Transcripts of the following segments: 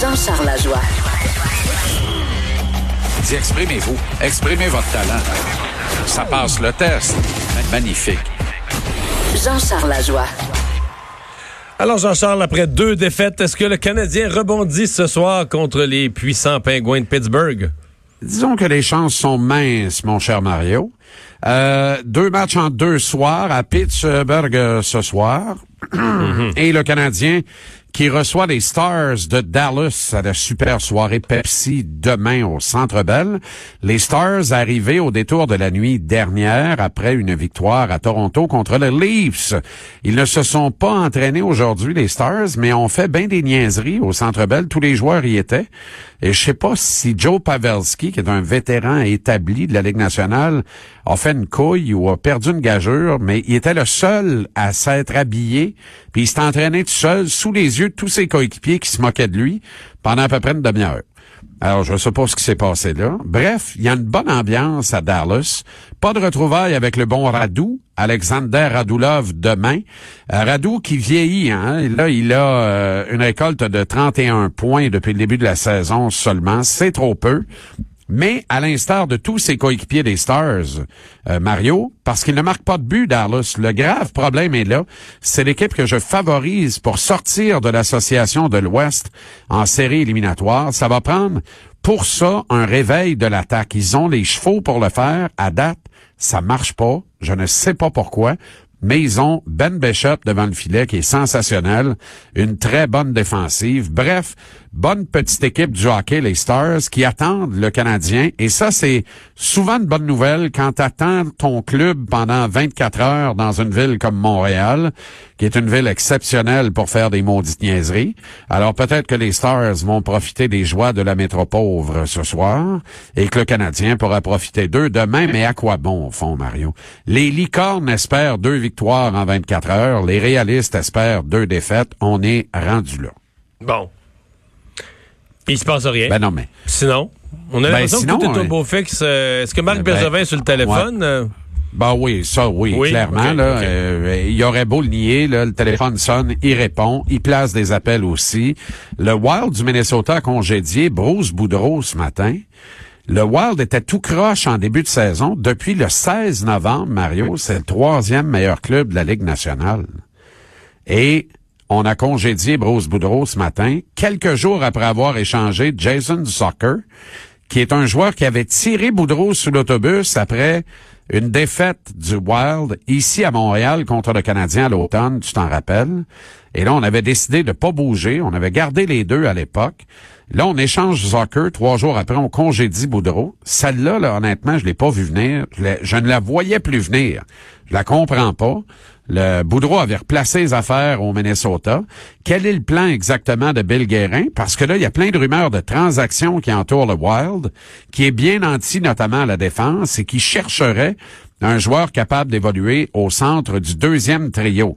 Jean-Charles Lajoie. Dis, exprimez-vous. Exprimez votre talent. Ça passe le test. Magnifique. Jean-Charles Lajoie. Alors Jean-Charles, après deux défaites, est-ce que le Canadien rebondit ce soir contre les puissants pingouins de Pittsburgh? Disons que les chances sont minces, mon cher Mario. Euh, deux matchs en deux soirs à Pittsburgh euh, ce soir. Et le Canadien qui reçoit les Stars de Dallas à la super soirée Pepsi demain au Centre Bell. Les Stars arrivés au détour de la nuit dernière après une victoire à Toronto contre les Leafs. Ils ne se sont pas entraînés aujourd'hui, les Stars, mais ont fait bien des niaiseries au Centre Bell. Tous les joueurs y étaient. Et je sais pas si Joe Pavelski, qui est un vétéran établi de la Ligue nationale, a fait une couille ou a perdu une gageure, mais il était le seul à s'être habillé, puis il s'est entraîné tout seul sous les yeux de tous ses coéquipiers qui se moquaient de lui pendant à peu près une demi-heure. Alors, je ne sais pas ce qui s'est passé là. Bref, il y a une bonne ambiance à Dallas. Pas de retrouvailles avec le bon Radou, Alexander Radulov demain. Euh, Radou qui vieillit, hein. Là, il a euh, une récolte de 31 points depuis le début de la saison seulement. C'est trop peu. Mais à l'instar de tous ses coéquipiers des Stars, euh, Mario, parce qu'il ne marque pas de but, Dallas, le grave problème est là. C'est l'équipe que je favorise pour sortir de l'association de l'Ouest en série éliminatoire. Ça va prendre pour ça un réveil de l'attaque. Ils ont les chevaux pour le faire. À date, ça marche pas. Je ne sais pas pourquoi mais ils ont Ben Bishop devant le filet qui est sensationnel, une très bonne défensive. Bref, bonne petite équipe du hockey, les Stars, qui attendent le Canadien. Et ça, c'est souvent une bonne nouvelle quand tu attends ton club pendant 24 heures dans une ville comme Montréal, qui est une ville exceptionnelle pour faire des maudites niaiseries. Alors peut-être que les Stars vont profiter des joies de la métropole ce soir et que le Canadien pourra profiter d'eux demain. Mais à quoi bon, au fond, Mario? Les licornes espèrent deux victoires en 24 heures. Les réalistes espèrent deux défaites. On est rendu là. Bon. Il se passe rien. Ben non, mais... Sinon, on a Ben, l'impression sinon, que tout est au euh, beau fixe. Euh, Est-ce que Marc ben, Bergevin est sur le téléphone? euh, Ben oui, ça oui, Oui, clairement. là, euh, il aurait beau le nier, là, le téléphone sonne, il répond, il place des appels aussi. Le Wild du Minnesota a congédié Bruce Boudreau ce matin. Le Wild était tout croche en début de saison. Depuis le 16 novembre, Mario, c'est le troisième meilleur club de la Ligue nationale. Et on a congédié Bruce Boudreau ce matin, quelques jours après avoir échangé Jason Zucker, qui est un joueur qui avait tiré Boudreau sous l'autobus après une défaite du Wild ici à Montréal contre le Canadien à l'automne, tu t'en rappelles? Et là, on avait décidé de pas bouger. On avait gardé les deux à l'époque. Là, on échange Zucker. Trois jours après, on congédie Boudreau. Celle-là, là, honnêtement, je l'ai pas vu venir. Je, ne la voyais plus venir. Je la comprends pas. Le Boudreau avait replacé les affaires au Minnesota. Quel est le plan exactement de Bill Guérin? Parce que là, il y a plein de rumeurs de transactions qui entourent le Wild, qui est bien anti notamment à la défense et qui chercherait un joueur capable d'évoluer au centre du deuxième trio.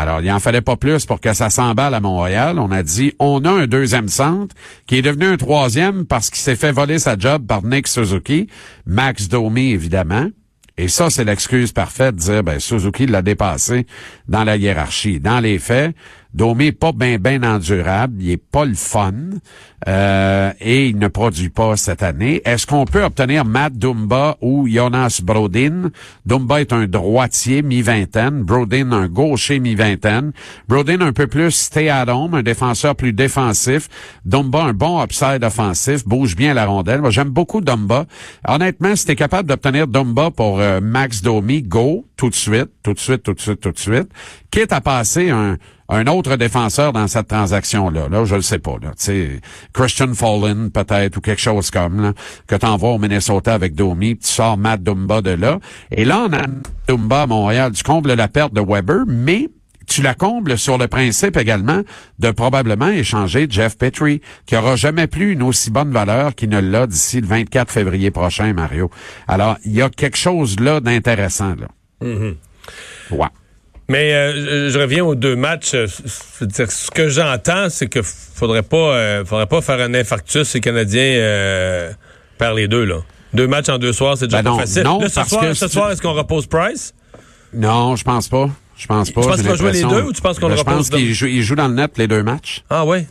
Alors, il en fallait pas plus pour que ça s'emballe à Montréal. On a dit, on a un deuxième centre qui est devenu un troisième parce qu'il s'est fait voler sa job par Nick Suzuki, Max Domi, évidemment. Et ça, c'est l'excuse parfaite de dire, ben, Suzuki l'a dépassé dans la hiérarchie. Dans les faits, Domi est pas bien, bien endurable, il est pas le fun, euh, et il ne produit pas cette année. Est-ce qu'on peut obtenir Matt Dumba ou Jonas Brodin? Dumba est un droitier mi-vingtaine, Brodin un gaucher mi-vingtaine. Brodin un peu plus stay at home, un défenseur plus défensif. Dumba un bon upside offensif, bouge bien la rondelle. Moi, j'aime beaucoup Dumba. Honnêtement, si t'es capable d'obtenir Dumba pour euh, Max Domi, go, tout de suite, tout de suite, tout de suite, tout de suite. Quitte à passer un, un autre défenseur dans cette transaction-là. Là, je le sais pas. Là. Christian Fallen, peut-être, ou quelque chose comme, là, que t'envoies au Minnesota avec Domi, tu sors Matt Dumba de là. Et là, on a Dumba à Montréal. Tu combles la perte de Weber, mais tu la combles sur le principe également de probablement échanger Jeff Petrie, qui aura jamais plus une aussi bonne valeur qu'il ne l'a d'ici le 24 février prochain, Mario. Alors, il y a quelque chose là d'intéressant, là. Ouais. Mais euh, je, reviens aux deux matchs. Euh, c'est-à-dire, ce que j'entends, c'est que faudrait pas, euh, faudrait pas faire un infarctus les Canadiens euh, perdent les deux là. Deux matchs en deux soirs, c'est déjà Ben pas non, facile. non, Là, ce parce soir, que ce soir, est-ce qu'on repose Price? Non, je pense pas. Je pense pas. Tu penses qu'il va jouer les deux ou tu penses qu'on le Ben, Je pense repose qu'il joue, il joue dans le net les deux matchs. Ah ouais.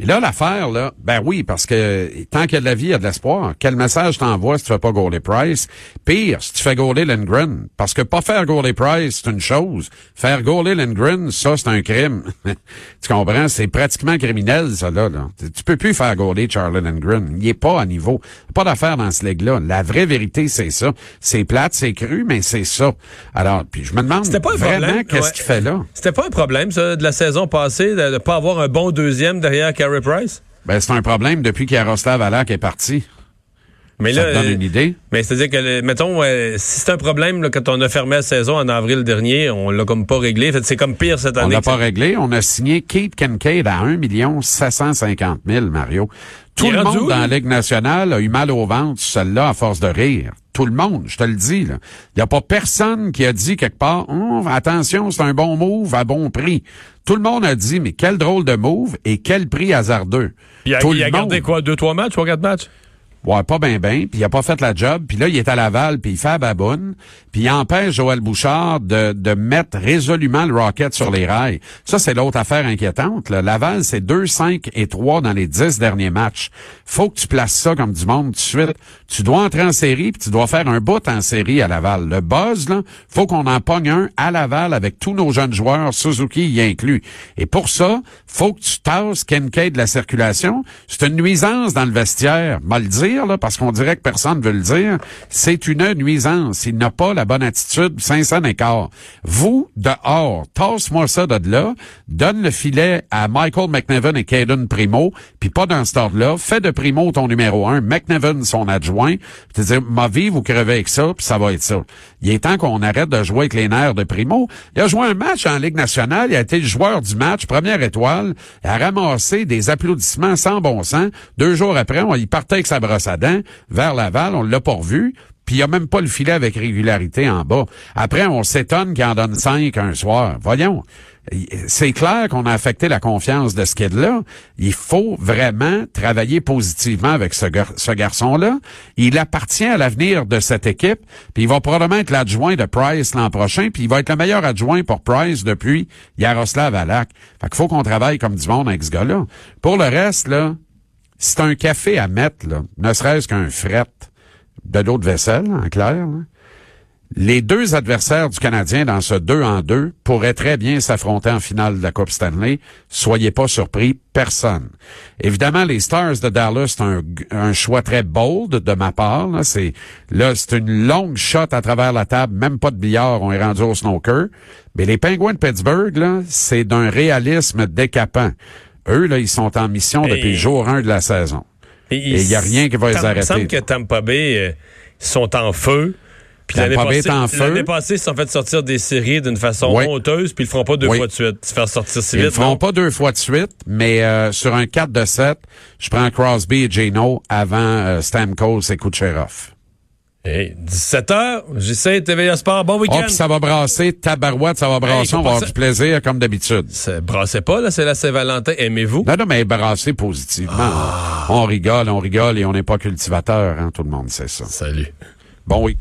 Et là, l'affaire, là, ben oui, parce que tant qu'il y a de la vie, il y a de l'espoir. Quel message t'envoies si tu fais pas goaler Price? Pire, si tu fais goaler Lindgren. Parce que pas faire goaler Price, c'est une chose. Faire goaler Lindgren, ça, c'est un crime. tu comprends? C'est pratiquement criminel, ça, là, là. Tu peux plus faire goaler Charlie Lindgren. Il est pas à niveau. Pas d'affaire dans ce leg-là. La vraie vérité, c'est ça. C'est plate, c'est cru, mais c'est ça. Alors, puis je me demande pas vraiment qu'est-ce ouais. qu'il fait là. C'était pas un problème, ça, de la saison passée, de ne pas avoir un bon deuxième derrière Carey Price? Ben, c'est un problème depuis qu'Yaroslav Alak est parti. Mais Ça là, te donne euh, une idée? Mais c'est-à-dire que, mettons, euh, si c'est un problème là, quand on a fermé la saison en avril dernier, on l'a comme pas réglé. C'est comme pire cette On année. l'a que pas ça- réglé. On a signé Kate Kincaid à 1 750 000, Mario. Tout le monde où, dans la? Ligue nationale a eu mal au ventre, celle-là, à force de rire. Tout le monde, je te le dis. Il n'y a pas personne qui a dit quelque part, Hum, attention, c'est un bon move à bon prix. Tout le monde a dit, mais quel drôle de move et quel prix hasardeux. Il a, Tout il le a gardé quoi, deux, trois matchs, trois, quatre matchs? Ouais, pas bien ben, puis il a pas fait la job, puis là il est à Laval, puis il fait à baboune, puis il empêche Joël Bouchard de, de mettre résolument le Rocket sur les rails. Ça c'est l'autre affaire inquiétante. Là. Laval c'est 2 5 et 3 dans les 10 derniers matchs. Faut que tu places ça comme du monde tout de suite. Tu dois entrer en série, puis tu dois faire un bout en série à Laval. Le buzz là, faut qu'on en pogne un à Laval avec tous nos jeunes joueurs, Suzuki y inclus. Et pour ça, faut que tu tasses Kincaid de la circulation. C'est une nuisance dans le vestiaire, mal le parce qu'on dirait que personne veut le dire. C'est une nuisance. Il n'a pas la bonne attitude, 500 écart. Vous, dehors, tasse-moi ça de là, donne le filet à Michael McNevin et Caden Primo, puis pas dans cet ordre-là. Fais de Primo ton numéro un, McNevin son adjoint, puis te dire, ma vie, vous crevez avec ça, puis ça va être ça. Il est temps qu'on arrête de jouer avec les nerfs de Primo. Il a joué un match en Ligue nationale, il a été le joueur du match, première étoile, il a ramassé des applaudissements sans bon sens. Deux jours après, y partait avec sa brosse vers Laval, on l'a pas. Puis il a même pas le filet avec régularité en bas. Après, on s'étonne qu'il en donne cinq un soir. Voyons. C'est clair qu'on a affecté la confiance de ce kid-là. Il faut vraiment travailler positivement avec ce garçon-là. Il appartient à l'avenir de cette équipe. Puis il va probablement être l'adjoint de Price l'an prochain. Puis il va être le meilleur adjoint pour Price depuis Yaroslav Alak. Fait qu'il faut qu'on travaille comme du monde avec ce gars-là. Pour le reste, là, c'est un café à mettre, ne serait-ce qu'un fret de l'eau de vaisselle, en clair. Les deux adversaires du Canadien dans ce 2 en 2 pourraient très bien s'affronter en finale de la Coupe Stanley. Soyez pas surpris, personne. Évidemment, les Stars de Dallas, c'est un, choix très bold de ma part. Là, c'est là, c'est une longue shot à travers la table, même pas de billard, on est rendu au snooker. Mais les Penguins de Pittsburgh, c'est d'un réalisme décapant. Eux, là, ils sont en mission depuis le jour 1 de la saison. Et il y a rien qui va les Il me arrêter. semble que Tampa Bay euh, sont en feu. Puis l'année passée, l'année passée, ils se sont fait sortir des séries d'une façon Oui. honteuse, puis ils le feront pas deux Oui. fois de suite. Se faire sortir si Ils le vite. feront non? pas deux fois de suite, mais euh, sur un 4 de 7, je prends Crosby et Geno avant euh, Stamkos et Kucherov. Hey, 17h, j'essaie TVA Sport. Bon Oh, week-end. puis ça va brasser, tabarouette, ça va brasser, on va avoir ça- du plaisir comme d'habitude. Brassez pas, là, c'est la Saint-Valentin. Aimez-vous? Non, non, mais brasser positivement. Ah. On rigole, on rigole et on n'est pas cultivateur, hein, tout le monde sait ça. Salut. Bon oui.